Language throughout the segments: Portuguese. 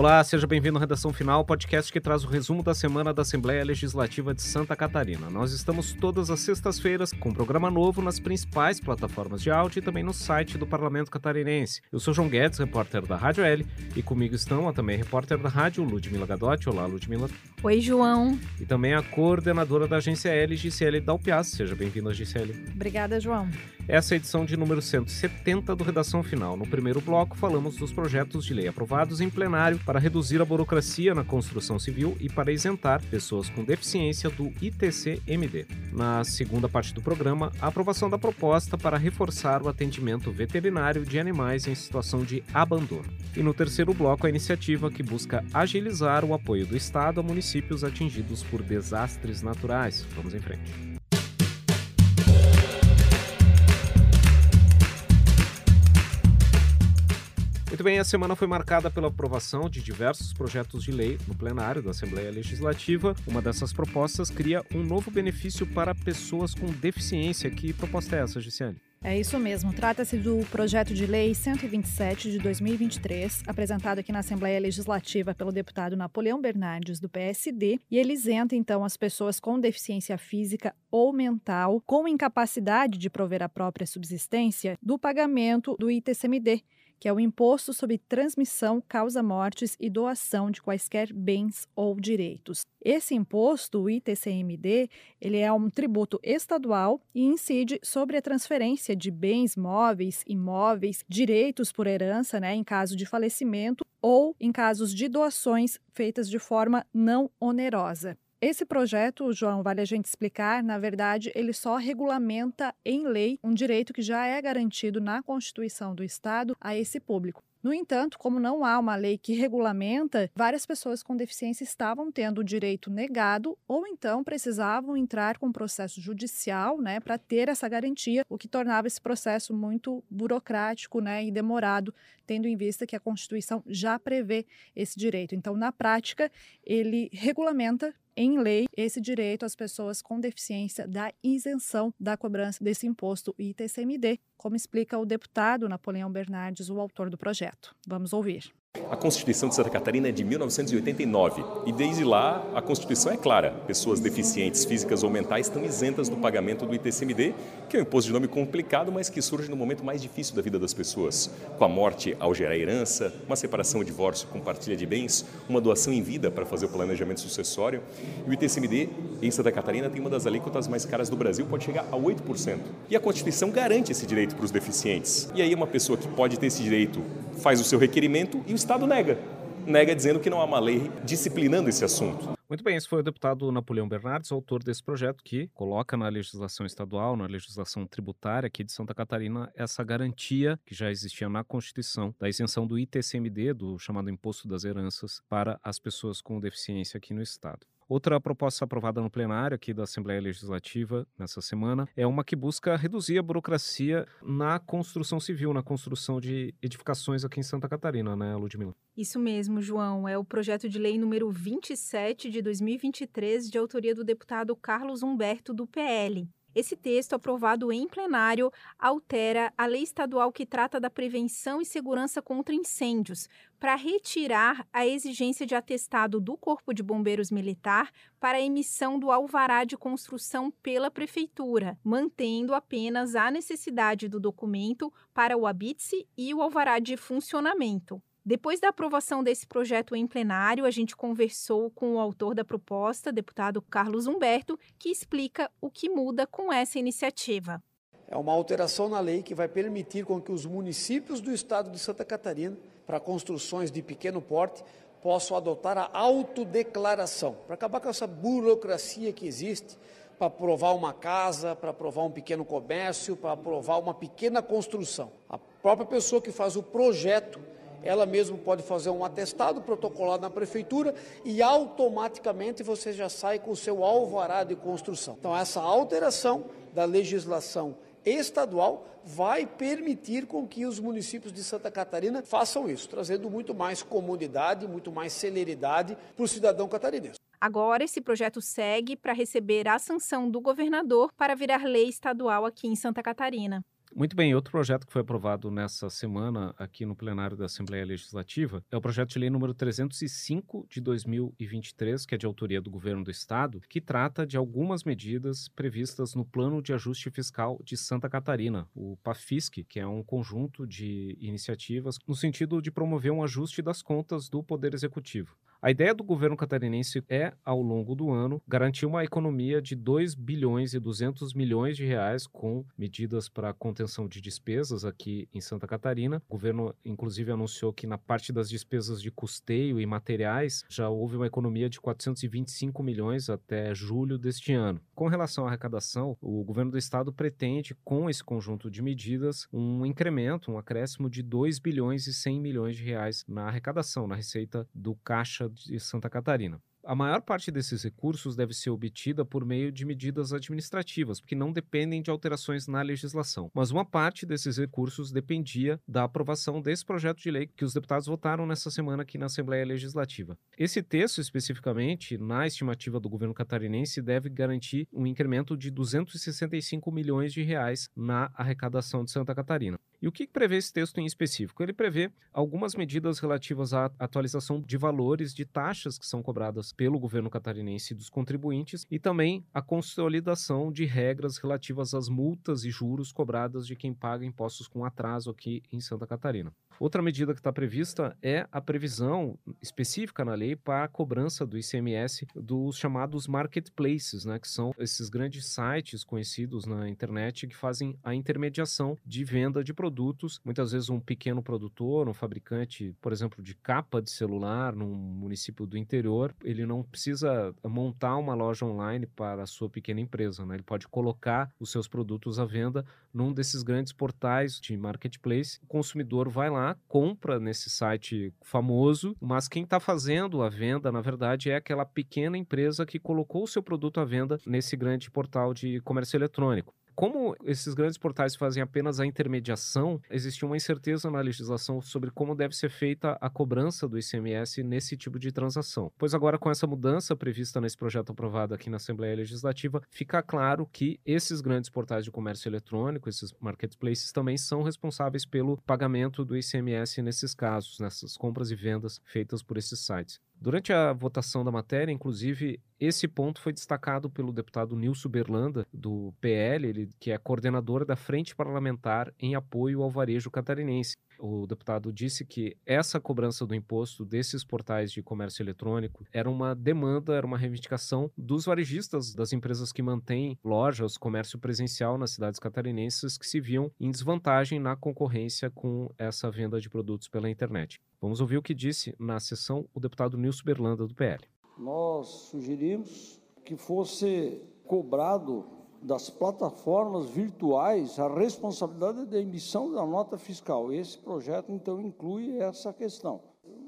Olá, seja bem-vindo à Redação Final, podcast que traz o resumo da semana da Assembleia Legislativa de Santa Catarina. Nós estamos todas as sextas-feiras com um programa novo nas principais plataformas de áudio e também no site do Parlamento Catarinense. Eu sou João Guedes, repórter da Rádio L, e comigo estão a também repórter da rádio, Ludmila Gadotti. Olá, Ludmila. Oi, João. E também a coordenadora da agência L, Gisele Dalpiaz. Seja bem-vinda, Gisele. Obrigada, João. Essa é a edição de número 170 do Redação Final. No primeiro bloco, falamos dos projetos de lei aprovados em plenário para reduzir a burocracia na construção civil e para isentar pessoas com deficiência do ITC-MD. Na segunda parte do programa, a aprovação da proposta para reforçar o atendimento veterinário de animais em situação de abandono. E no terceiro bloco, a iniciativa que busca agilizar o apoio do Estado a municípios atingidos por desastres naturais. Vamos em frente. Muito bem, a semana foi marcada pela aprovação de diversos projetos de lei no plenário da Assembleia Legislativa. Uma dessas propostas cria um novo benefício para pessoas com deficiência. Que proposta é essa, Gisele? É isso mesmo. Trata-se do projeto de lei 127 de 2023, apresentado aqui na Assembleia Legislativa pelo deputado Napoleão Bernardes, do PSD, e ele isenta, então, as pessoas com deficiência física ou mental, com incapacidade de prover a própria subsistência, do pagamento do ITCMD, que é o Imposto sobre Transmissão, Causa Mortes e Doação de Quaisquer Bens ou Direitos. Esse imposto, o ITCMD, ele é um tributo estadual e incide sobre a transferência de bens móveis, imóveis, direitos por herança, né, em caso de falecimento ou em casos de doações feitas de forma não onerosa. Esse projeto, João, vale a gente explicar, na verdade, ele só regulamenta em lei um direito que já é garantido na Constituição do Estado a esse público. No entanto, como não há uma lei que regulamenta, várias pessoas com deficiência estavam tendo o direito negado ou então precisavam entrar com um processo judicial né, para ter essa garantia, o que tornava esse processo muito burocrático né, e demorado, tendo em vista que a Constituição já prevê esse direito. Então, na prática, ele regulamenta em lei esse direito às pessoas com deficiência da isenção da cobrança desse imposto ITCMD, como explica o deputado Napoleão Bernardes, o autor do projeto. Vamos ouvir. A Constituição de Santa Catarina é de 1989 e desde lá a Constituição é clara: pessoas deficientes físicas ou mentais estão isentas do pagamento do ITCMD, que é um imposto de nome complicado, mas que surge no momento mais difícil da vida das pessoas, com a morte ao gerar herança, uma separação, divórcio, compartilha de bens, uma doação em vida para fazer o planejamento sucessório. E o ITCMD em Santa Catarina tem uma das alíquotas mais caras do Brasil, pode chegar a 8%. E a Constituição garante esse direito para os deficientes. E aí uma pessoa que pode ter esse direito faz o seu requerimento e o Estado nega. Nega dizendo que não há uma lei disciplinando esse assunto. Muito bem, esse foi o deputado Napoleão Bernardes, autor desse projeto, que coloca na legislação estadual, na legislação tributária aqui de Santa Catarina, essa garantia que já existia na Constituição da isenção do ITCMD, do chamado Imposto das Heranças, para as pessoas com deficiência aqui no Estado. Outra proposta aprovada no plenário aqui da Assembleia Legislativa nessa semana é uma que busca reduzir a burocracia na construção civil, na construção de edificações aqui em Santa Catarina, né, Ludmila? Isso mesmo, João. É o projeto de lei número 27 de 2023, de autoria do deputado Carlos Humberto, do PL. Esse texto, aprovado em plenário, altera a lei estadual que trata da prevenção e segurança contra incêndios, para retirar a exigência de atestado do Corpo de Bombeiros Militar para a emissão do alvará de construção pela Prefeitura, mantendo apenas a necessidade do documento para o habite e o alvará de funcionamento. Depois da aprovação desse projeto em plenário, a gente conversou com o autor da proposta, deputado Carlos Humberto, que explica o que muda com essa iniciativa. É uma alteração na lei que vai permitir com que os municípios do estado de Santa Catarina, para construções de pequeno porte, possam adotar a autodeclaração, para acabar com essa burocracia que existe para aprovar uma casa, para aprovar um pequeno comércio, para aprovar uma pequena construção. A própria pessoa que faz o projeto ela mesma pode fazer um atestado protocolado na prefeitura e automaticamente você já sai com o seu alvará de construção. Então, essa alteração da legislação estadual vai permitir com que os municípios de Santa Catarina façam isso, trazendo muito mais comodidade, muito mais celeridade para o cidadão catarinense. Agora, esse projeto segue para receber a sanção do governador para virar lei estadual aqui em Santa Catarina. Muito bem, outro projeto que foi aprovado nessa semana aqui no plenário da Assembleia Legislativa é o projeto de lei número 305 de 2023, que é de autoria do governo do estado, que trata de algumas medidas previstas no Plano de Ajuste Fiscal de Santa Catarina, o PAFISC, que é um conjunto de iniciativas no sentido de promover um ajuste das contas do Poder Executivo. A ideia do governo catarinense é, ao longo do ano, garantir uma economia de 2 bilhões e 200 milhões de reais com medidas para contenção de despesas aqui em Santa Catarina. O governo, inclusive, anunciou que na parte das despesas de custeio e materiais já houve uma economia de 425 milhões até julho deste ano. Com relação à arrecadação, o governo do estado pretende, com esse conjunto de medidas, um incremento, um acréscimo de 2 bilhões e 100 milhões de reais na arrecadação, na receita do caixa de Santa Catarina. A maior parte desses recursos deve ser obtida por meio de medidas administrativas, que não dependem de alterações na legislação. Mas uma parte desses recursos dependia da aprovação desse projeto de lei que os deputados votaram nessa semana aqui na Assembleia Legislativa. Esse texto, especificamente, na estimativa do governo catarinense, deve garantir um incremento de 265 milhões de reais na arrecadação de Santa Catarina. E o que prevê esse texto em específico? Ele prevê algumas medidas relativas à atualização de valores de taxas que são cobradas pelo governo catarinense dos contribuintes e também a consolidação de regras relativas às multas e juros cobradas de quem paga impostos com atraso aqui em Santa Catarina. Outra medida que está prevista é a previsão específica na lei para a cobrança do ICMS dos chamados marketplaces, né, que são esses grandes sites conhecidos na internet que fazem a intermediação de venda de produtos. Muitas vezes um pequeno produtor, um fabricante, por exemplo, de capa de celular num município do interior, ele não precisa montar uma loja online para a sua pequena empresa, né? Ele pode colocar os seus produtos à venda num desses grandes portais de marketplace. O consumidor vai lá, compra nesse site famoso, mas quem está fazendo a venda, na verdade, é aquela pequena empresa que colocou o seu produto à venda nesse grande portal de comércio eletrônico. Como esses grandes portais fazem apenas a intermediação, existe uma incerteza na legislação sobre como deve ser feita a cobrança do ICMS nesse tipo de transação. Pois agora, com essa mudança prevista nesse projeto aprovado aqui na Assembleia Legislativa, fica claro que esses grandes portais de comércio eletrônico, esses marketplaces, também são responsáveis pelo pagamento do ICMS nesses casos, nessas compras e vendas feitas por esses sites. Durante a votação da matéria, inclusive, esse ponto foi destacado pelo deputado Nilson Berlanda, do PL, ele, que é coordenador da Frente Parlamentar em apoio ao varejo catarinense. O deputado disse que essa cobrança do imposto desses portais de comércio eletrônico era uma demanda, era uma reivindicação dos varejistas, das empresas que mantêm lojas, comércio presencial nas cidades catarinenses, que se viam em desvantagem na concorrência com essa venda de produtos pela internet. Vamos ouvir o que disse na sessão o deputado Nilson Berlanda, do PL. Nós sugerimos que fosse cobrado das plataformas virtuais a responsabilidade da emissão da nota fiscal. Esse projeto, então, inclui essa questão.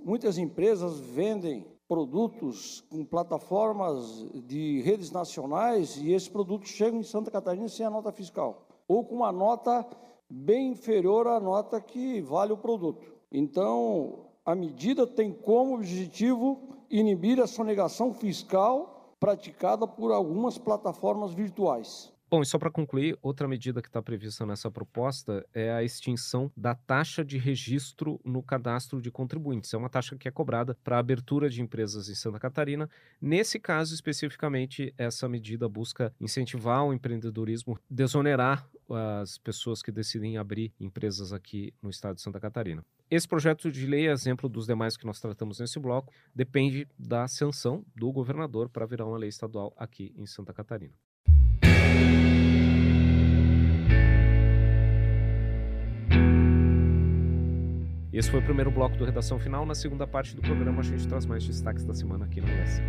Muitas empresas vendem produtos com plataformas de redes nacionais e esses produtos chegam em Santa Catarina sem a nota fiscal, ou com uma nota bem inferior à nota que vale o produto. Então, a medida tem como objetivo inibir a sonegação fiscal praticada por algumas plataformas virtuais. Bom, e só para concluir, outra medida que está prevista nessa proposta é a extinção da taxa de registro no cadastro de contribuintes. É uma taxa que é cobrada para a abertura de empresas em Santa Catarina. Nesse caso, especificamente, essa medida busca incentivar o empreendedorismo, desonerar as pessoas que decidem abrir empresas aqui no estado de Santa Catarina. Esse projeto de lei, exemplo dos demais que nós tratamos nesse bloco, depende da sanção do governador para virar uma lei estadual aqui em Santa Catarina. Esse foi o primeiro bloco do Redação Final. Na segunda parte do programa, a gente traz mais destaques da semana aqui no USC.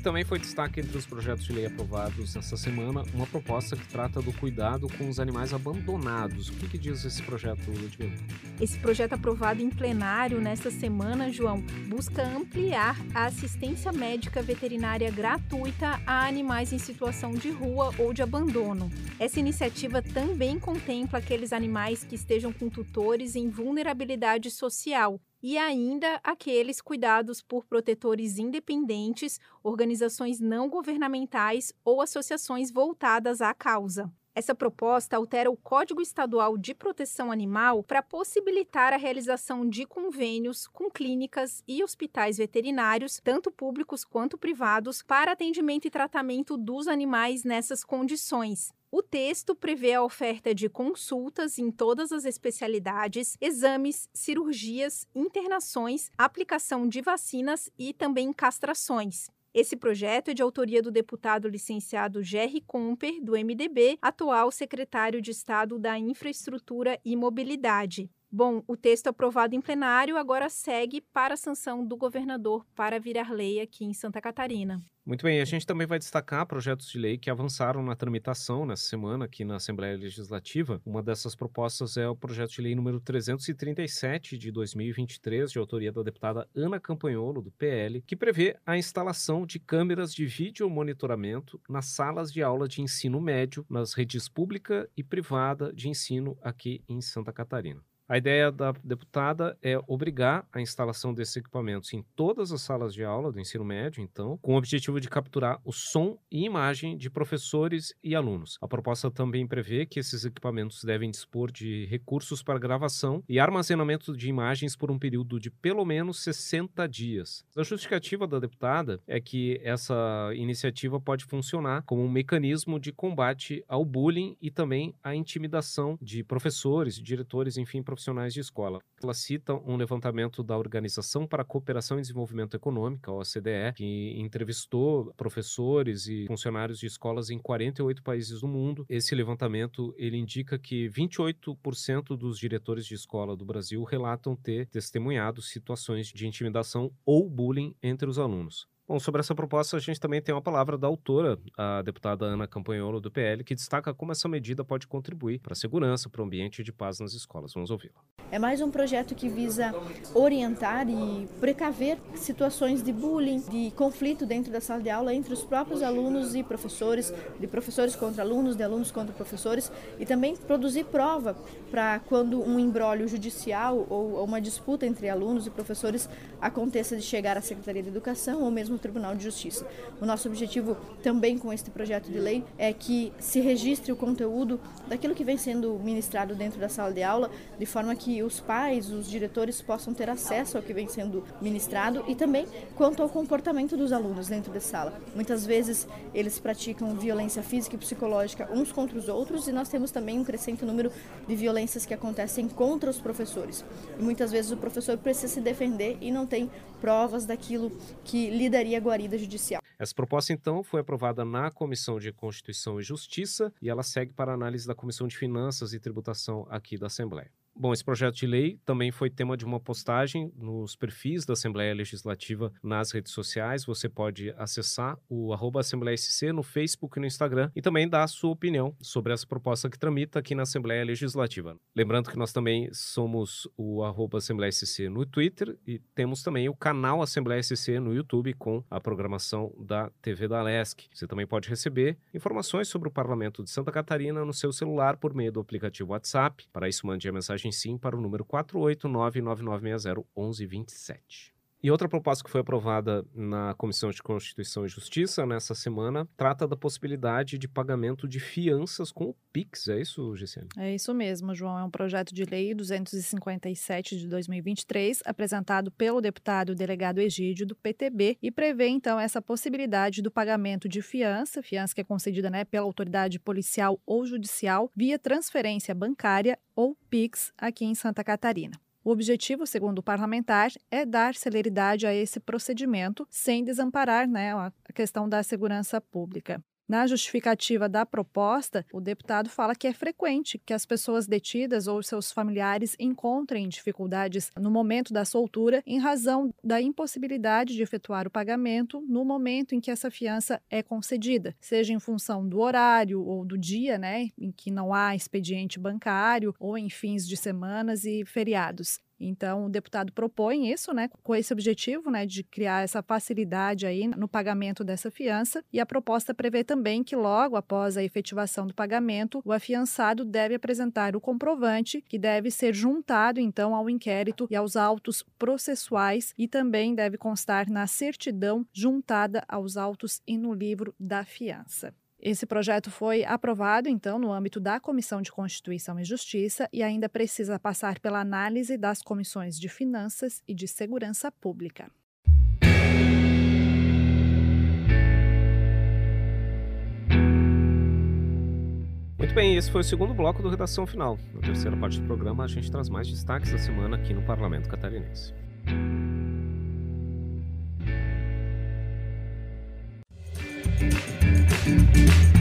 E também foi destaque entre os projetos de lei aprovados essa semana uma proposta que trata do cuidado com os animais abandonados. O que, que diz esse projeto, Ludmila? Esse projeto aprovado em plenário nesta semana, João, busca ampliar a assistência médica veterinária gratuita a animais em situação de rua ou de abandono. Essa iniciativa também contempla aqueles animais que estejam com tutores em vulnerabilidade social e ainda aqueles cuidados por protetores independentes, organizações não governamentais ou associações voltadas à causa. Essa proposta altera o Código Estadual de Proteção Animal para possibilitar a realização de convênios com clínicas e hospitais veterinários, tanto públicos quanto privados, para atendimento e tratamento dos animais nessas condições. O texto prevê a oferta de consultas em todas as especialidades, exames, cirurgias, internações, aplicação de vacinas e também castrações. Esse projeto é de autoria do deputado licenciado Jerry Comper, do MDB, atual secretário de Estado da Infraestrutura e Mobilidade. Bom, o texto aprovado em plenário agora segue para a sanção do governador para virar lei aqui em Santa Catarina. Muito bem, a gente também vai destacar projetos de lei que avançaram na tramitação nessa semana aqui na Assembleia Legislativa. Uma dessas propostas é o projeto de lei número 337 de 2023, de autoria da deputada Ana Campanholo, do PL, que prevê a instalação de câmeras de vídeo monitoramento nas salas de aula de ensino médio nas redes pública e privada de ensino aqui em Santa Catarina. A ideia da deputada é obrigar a instalação desses equipamentos em todas as salas de aula do ensino médio, então, com o objetivo de capturar o som e imagem de professores e alunos. A proposta também prevê que esses equipamentos devem dispor de recursos para gravação e armazenamento de imagens por um período de pelo menos 60 dias. A justificativa da deputada é que essa iniciativa pode funcionar como um mecanismo de combate ao bullying e também à intimidação de professores, diretores, enfim, professores profissionais de escola. Ela cita um levantamento da Organização para a Cooperação e Desenvolvimento Econômico, a OCDE, que entrevistou professores e funcionários de escolas em 48 países do mundo. Esse levantamento ele indica que 28% dos diretores de escola do Brasil relatam ter testemunhado situações de intimidação ou bullying entre os alunos. Bom, sobre essa proposta, a gente também tem uma palavra da autora, a deputada Ana Campanholo, do PL, que destaca como essa medida pode contribuir para a segurança, para o ambiente de paz nas escolas. Vamos ouvi-la. É mais um projeto que visa orientar e precaver situações de bullying, de conflito dentro da sala de aula entre os próprios alunos e professores, de professores contra alunos, de alunos contra professores, e também produzir prova para quando um embrólio judicial ou uma disputa entre alunos e professores aconteça de chegar à Secretaria de Educação ou mesmo Tribunal de Justiça. O nosso objetivo também com este projeto de lei é que se registre o conteúdo daquilo que vem sendo ministrado dentro da sala de aula, de forma que os pais, os diretores possam ter acesso ao que vem sendo ministrado e também quanto ao comportamento dos alunos dentro da sala. Muitas vezes eles praticam violência física e psicológica uns contra os outros e nós temos também um crescente número de violências que acontecem contra os professores. E muitas vezes o professor precisa se defender e não tem provas daquilo que lhe daria guarida judicial. Essa proposta, então, foi aprovada na Comissão de Constituição e Justiça e ela segue para análise da Comissão de Finanças e Tributação aqui da Assembleia. Bom, esse projeto de lei também foi tema de uma postagem nos perfis da Assembleia Legislativa nas redes sociais. Você pode acessar o arroba Assembleia SC no Facebook e no Instagram e também dar a sua opinião sobre essa proposta que tramita aqui na Assembleia Legislativa. Lembrando que nós também somos o arroba Assembleia SC no Twitter e temos também o canal Assembleia SC no YouTube com a programação da TV da Alesc. Você também pode receber informações sobre o Parlamento de Santa Catarina no seu celular por meio do aplicativo WhatsApp. Para isso, mande a mensagem sim para o número 48999601127. E outra proposta que foi aprovada na Comissão de Constituição e Justiça nessa semana trata da possibilidade de pagamento de fianças com o PIX. É isso, Gisele? É isso mesmo, João. É um projeto de lei 257 de 2023, apresentado pelo deputado delegado Egídio do PTB e prevê então essa possibilidade do pagamento de fiança, fiança que é concedida né, pela autoridade policial ou judicial, via transferência bancária ou PIX aqui em Santa Catarina. O objetivo, segundo o parlamentar, é dar celeridade a esse procedimento sem desamparar né, a questão da segurança pública. Na justificativa da proposta, o deputado fala que é frequente que as pessoas detidas ou seus familiares encontrem dificuldades no momento da soltura em razão da impossibilidade de efetuar o pagamento no momento em que essa fiança é concedida, seja em função do horário ou do dia, né, em que não há expediente bancário ou em fins de semanas e feriados. Então, o deputado propõe isso, né, com esse objetivo, né, de criar essa facilidade aí no pagamento dessa fiança. E a proposta prevê também que logo após a efetivação do pagamento, o afiançado deve apresentar o comprovante, que deve ser juntado então ao inquérito e aos autos processuais e também deve constar na certidão juntada aos autos e no livro da fiança. Esse projeto foi aprovado, então, no âmbito da Comissão de Constituição e Justiça e ainda precisa passar pela análise das comissões de Finanças e de Segurança Pública. Muito bem, esse foi o segundo bloco do Redação Final. Na terceira parte do programa, a gente traz mais destaques da semana aqui no Parlamento Catarinense. thank you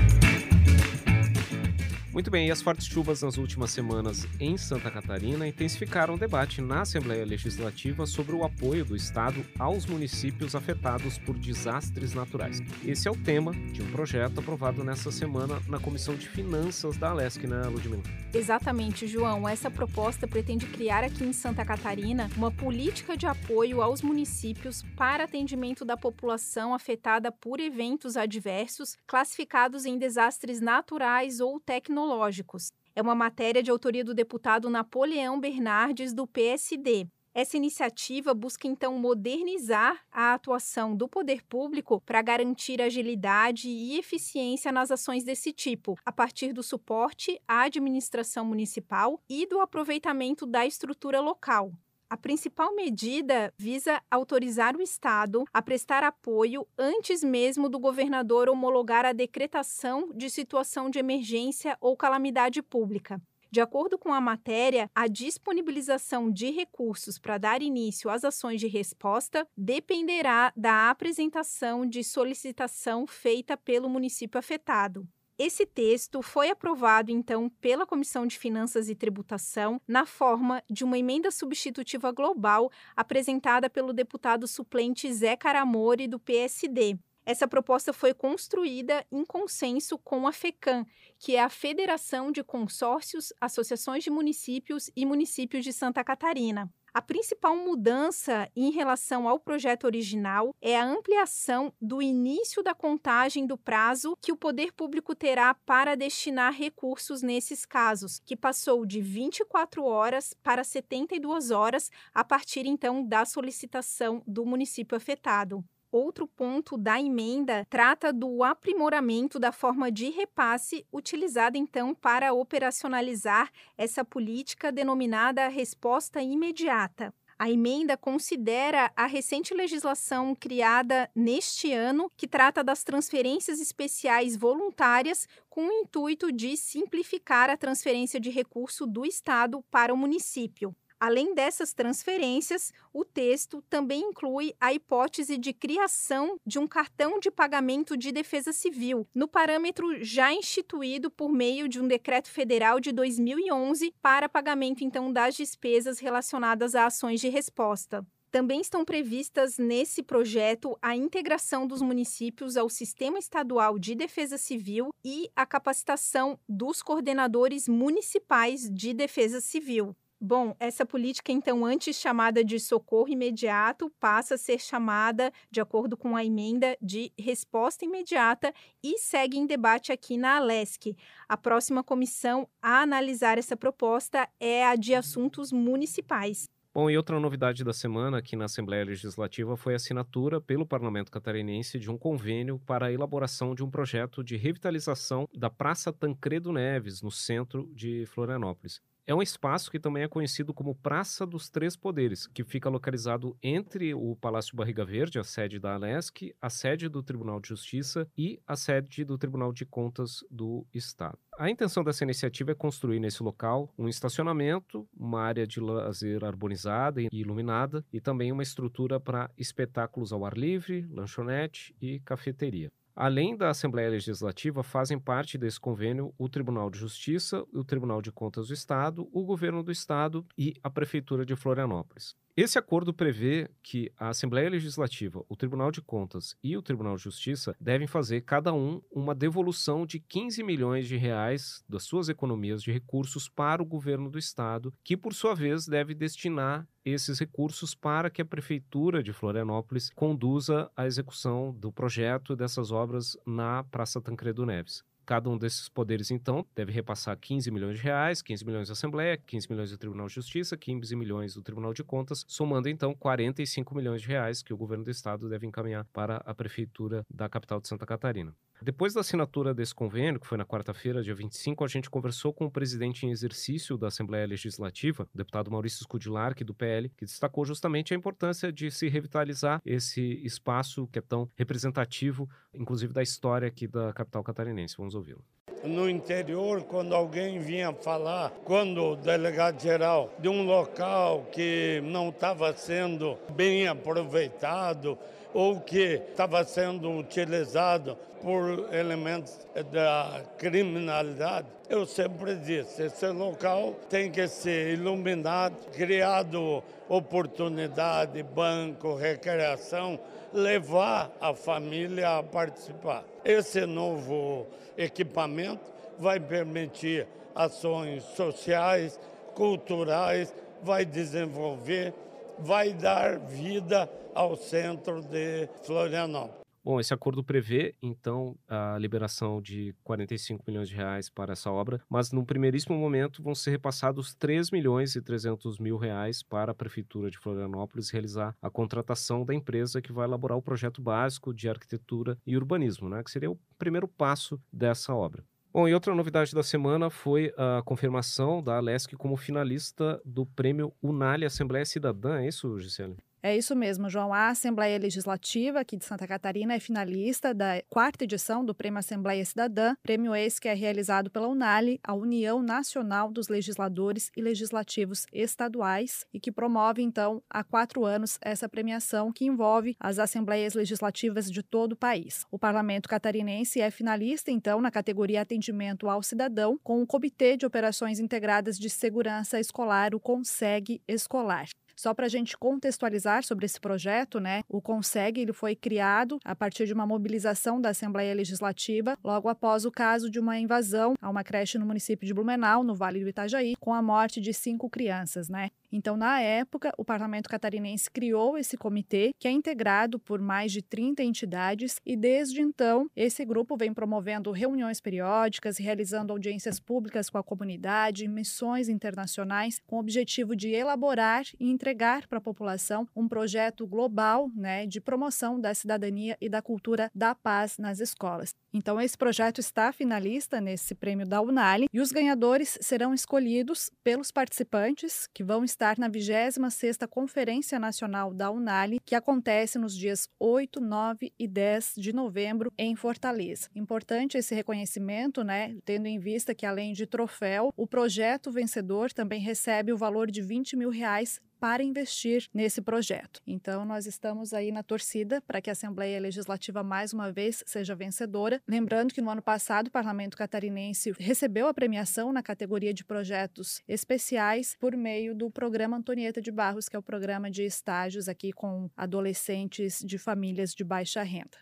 Muito bem, e as fortes chuvas nas últimas semanas em Santa Catarina intensificaram o debate na Assembleia Legislativa sobre o apoio do Estado aos municípios afetados por desastres naturais. Esse é o tema de um projeto aprovado nessa semana na Comissão de Finanças da Alesc, né, Ludmila? Exatamente, João. Essa proposta pretende criar aqui em Santa Catarina uma política de apoio aos municípios para atendimento da população afetada por eventos adversos classificados em desastres naturais ou tecnológicos tecnológicos. É uma matéria de autoria do deputado Napoleão Bernardes, do PSD. Essa iniciativa busca então modernizar a atuação do poder público para garantir agilidade e eficiência nas ações desse tipo, a partir do suporte à administração municipal e do aproveitamento da estrutura local. A principal medida visa autorizar o Estado a prestar apoio antes mesmo do governador homologar a decretação de situação de emergência ou calamidade pública. De acordo com a matéria, a disponibilização de recursos para dar início às ações de resposta dependerá da apresentação de solicitação feita pelo município afetado. Esse texto foi aprovado, então, pela Comissão de Finanças e Tributação na forma de uma emenda substitutiva global apresentada pelo deputado suplente Zé Caramori, do PSD. Essa proposta foi construída em consenso com a FECAM, que é a Federação de Consórcios, Associações de Municípios e Municípios de Santa Catarina. A principal mudança em relação ao projeto original é a ampliação do início da contagem do prazo que o poder público terá para destinar recursos nesses casos, que passou de 24 horas para 72 horas a partir então da solicitação do município afetado. Outro ponto da emenda trata do aprimoramento da forma de repasse utilizada então para operacionalizar essa política denominada resposta imediata. A emenda considera a recente legislação criada neste ano, que trata das transferências especiais voluntárias, com o intuito de simplificar a transferência de recurso do Estado para o município. Além dessas transferências, o texto também inclui a hipótese de criação de um cartão de pagamento de defesa civil, no parâmetro já instituído por meio de um decreto federal de 2011 para pagamento então das despesas relacionadas a ações de resposta. Também estão previstas nesse projeto a integração dos municípios ao Sistema Estadual de Defesa Civil e a capacitação dos coordenadores municipais de defesa civil. Bom, essa política, então, antes chamada de socorro imediato, passa a ser chamada, de acordo com a emenda, de resposta imediata e segue em debate aqui na Alesc. A próxima comissão a analisar essa proposta é a de assuntos municipais. Bom, e outra novidade da semana aqui na Assembleia Legislativa foi a assinatura pelo Parlamento Catarinense de um convênio para a elaboração de um projeto de revitalização da Praça Tancredo Neves, no centro de Florianópolis. É um espaço que também é conhecido como Praça dos Três Poderes, que fica localizado entre o Palácio Barriga Verde, a sede da Alesc, a sede do Tribunal de Justiça e a sede do Tribunal de Contas do Estado. A intenção dessa iniciativa é construir nesse local um estacionamento, uma área de lazer arborizada e iluminada e também uma estrutura para espetáculos ao ar livre, lanchonete e cafeteria. Além da Assembleia Legislativa, fazem parte desse convênio o Tribunal de Justiça, o Tribunal de Contas do Estado, o Governo do Estado e a Prefeitura de Florianópolis. Esse acordo prevê que a Assembleia Legislativa, o Tribunal de Contas e o Tribunal de Justiça devem fazer cada um uma devolução de 15 milhões de reais das suas economias de recursos para o governo do estado, que por sua vez deve destinar esses recursos para que a prefeitura de Florianópolis conduza a execução do projeto dessas obras na Praça Tancredo Neves. Cada um desses poderes, então, deve repassar 15 milhões de reais, 15 milhões da Assembleia, 15 milhões do Tribunal de Justiça, 15 milhões do Tribunal de Contas, somando, então, 45 milhões de reais que o governo do estado deve encaminhar para a prefeitura da capital de Santa Catarina. Depois da assinatura desse convênio, que foi na quarta-feira, dia 25, a gente conversou com o presidente em exercício da Assembleia Legislativa, o deputado Maurício Scudilar, do PL, que destacou justamente a importância de se revitalizar esse espaço que é tão representativo, inclusive da história aqui da capital catarinense. Vamos ouvi-lo no interior, quando alguém vinha falar, quando o delegado geral de um local que não estava sendo bem aproveitado ou que estava sendo utilizado por elementos da criminalidade, eu sempre disse, esse local tem que ser iluminado, criado oportunidade, banco, recreação, levar a família a participar. Esse novo equipamento vai permitir ações sociais, culturais, vai desenvolver, vai dar vida ao centro de Florianópolis. Bom, esse acordo prevê, então, a liberação de 45 milhões de reais para essa obra, mas no primeiríssimo momento vão ser repassados 3 milhões e 300 mil reais para a Prefeitura de Florianópolis realizar a contratação da empresa que vai elaborar o projeto básico de arquitetura e urbanismo, né, que seria o primeiro passo dessa obra. Bom, e outra novidade da semana foi a confirmação da Alesc como finalista do prêmio Unali Assembleia Cidadã, é isso, Gisele? É isso mesmo, João. A Assembleia Legislativa aqui de Santa Catarina é finalista da quarta edição do Prêmio Assembleia Cidadã, prêmio esse que é realizado pela Unali, a União Nacional dos Legisladores e Legislativos Estaduais, e que promove, então, há quatro anos essa premiação que envolve as assembleias legislativas de todo o país. O Parlamento Catarinense é finalista, então, na categoria Atendimento ao Cidadão, com o Comitê de Operações Integradas de Segurança Escolar, o CONSEG Escolar. Só para a gente contextualizar sobre esse projeto, né? O Consegue ele foi criado a partir de uma mobilização da Assembleia Legislativa logo após o caso de uma invasão a uma creche no município de Blumenau, no Vale do Itajaí, com a morte de cinco crianças, né? Então, na época, o parlamento catarinense criou esse comitê, que é integrado por mais de 30 entidades, e desde então, esse grupo vem promovendo reuniões periódicas, realizando audiências públicas com a comunidade, missões internacionais, com o objetivo de elaborar e entregar para a população um projeto global né, de promoção da cidadania e da cultura da paz nas escolas. Então, esse projeto está finalista nesse prêmio da Unali e os ganhadores serão escolhidos pelos participantes que vão estar na 26ª Conferência Nacional da Unali, que acontece nos dias 8, 9 e 10 de novembro em Fortaleza. Importante esse reconhecimento, né, tendo em vista que além de troféu, o projeto vencedor também recebe o valor de 20 mil reais para investir nesse projeto. Então, nós estamos aí na torcida para que a Assembleia Legislativa mais uma vez seja vencedora. Lembrando que no ano passado o Parlamento Catarinense recebeu a premiação na categoria de projetos especiais por meio do programa Antonieta de Barros, que é o programa de estágios aqui com adolescentes de famílias de baixa renda.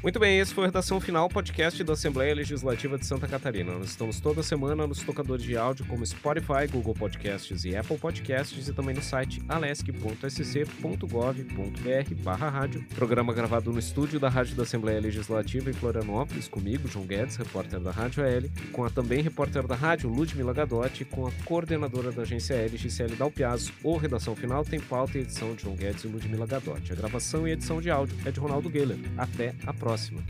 Muito bem, esse foi a Redação Final, podcast da Assembleia Legislativa de Santa Catarina. Nós estamos toda semana nos tocadores de áudio como Spotify, Google Podcasts e Apple Podcasts e também no site alesc.sc.gov.br barra rádio. Programa gravado no estúdio da Rádio da Assembleia Legislativa em Florianópolis, comigo, João Guedes, repórter da Rádio L, com a também repórter da rádio, Ludmila Gadotti, com a coordenadora da agência L, Gisele Dalpiazzo. O Redação Final tem pauta e edição de João Guedes e Ludmila Gadotti. A gravação e edição de áudio é de Ronaldo Geiler. Até a próxima próxima.